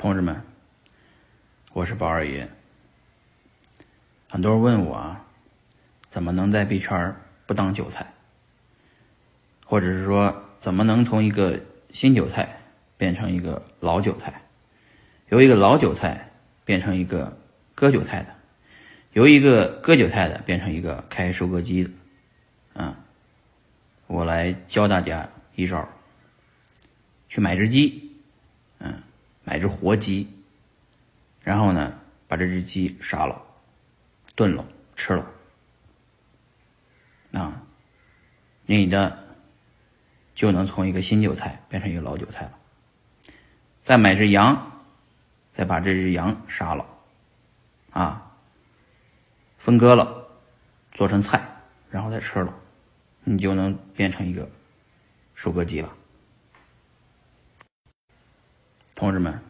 同志们，我是宝二爷。很多人问我啊，怎么能在币圈不当韭菜？或者是说，怎么能从一个新韭菜变成一个老韭菜？由一个老韭菜变成一个割韭菜的，由一个割韭菜的变成一个开收割机的，啊，我来教大家一招：去买只鸡，只活鸡，然后呢，把这只鸡杀了，炖了，吃了，啊，你的就能从一个新韭菜变成一个老韭菜了。再买只羊，再把这只羊杀了，啊，分割了，做成菜，然后再吃了，你就能变成一个收割机了。同志们，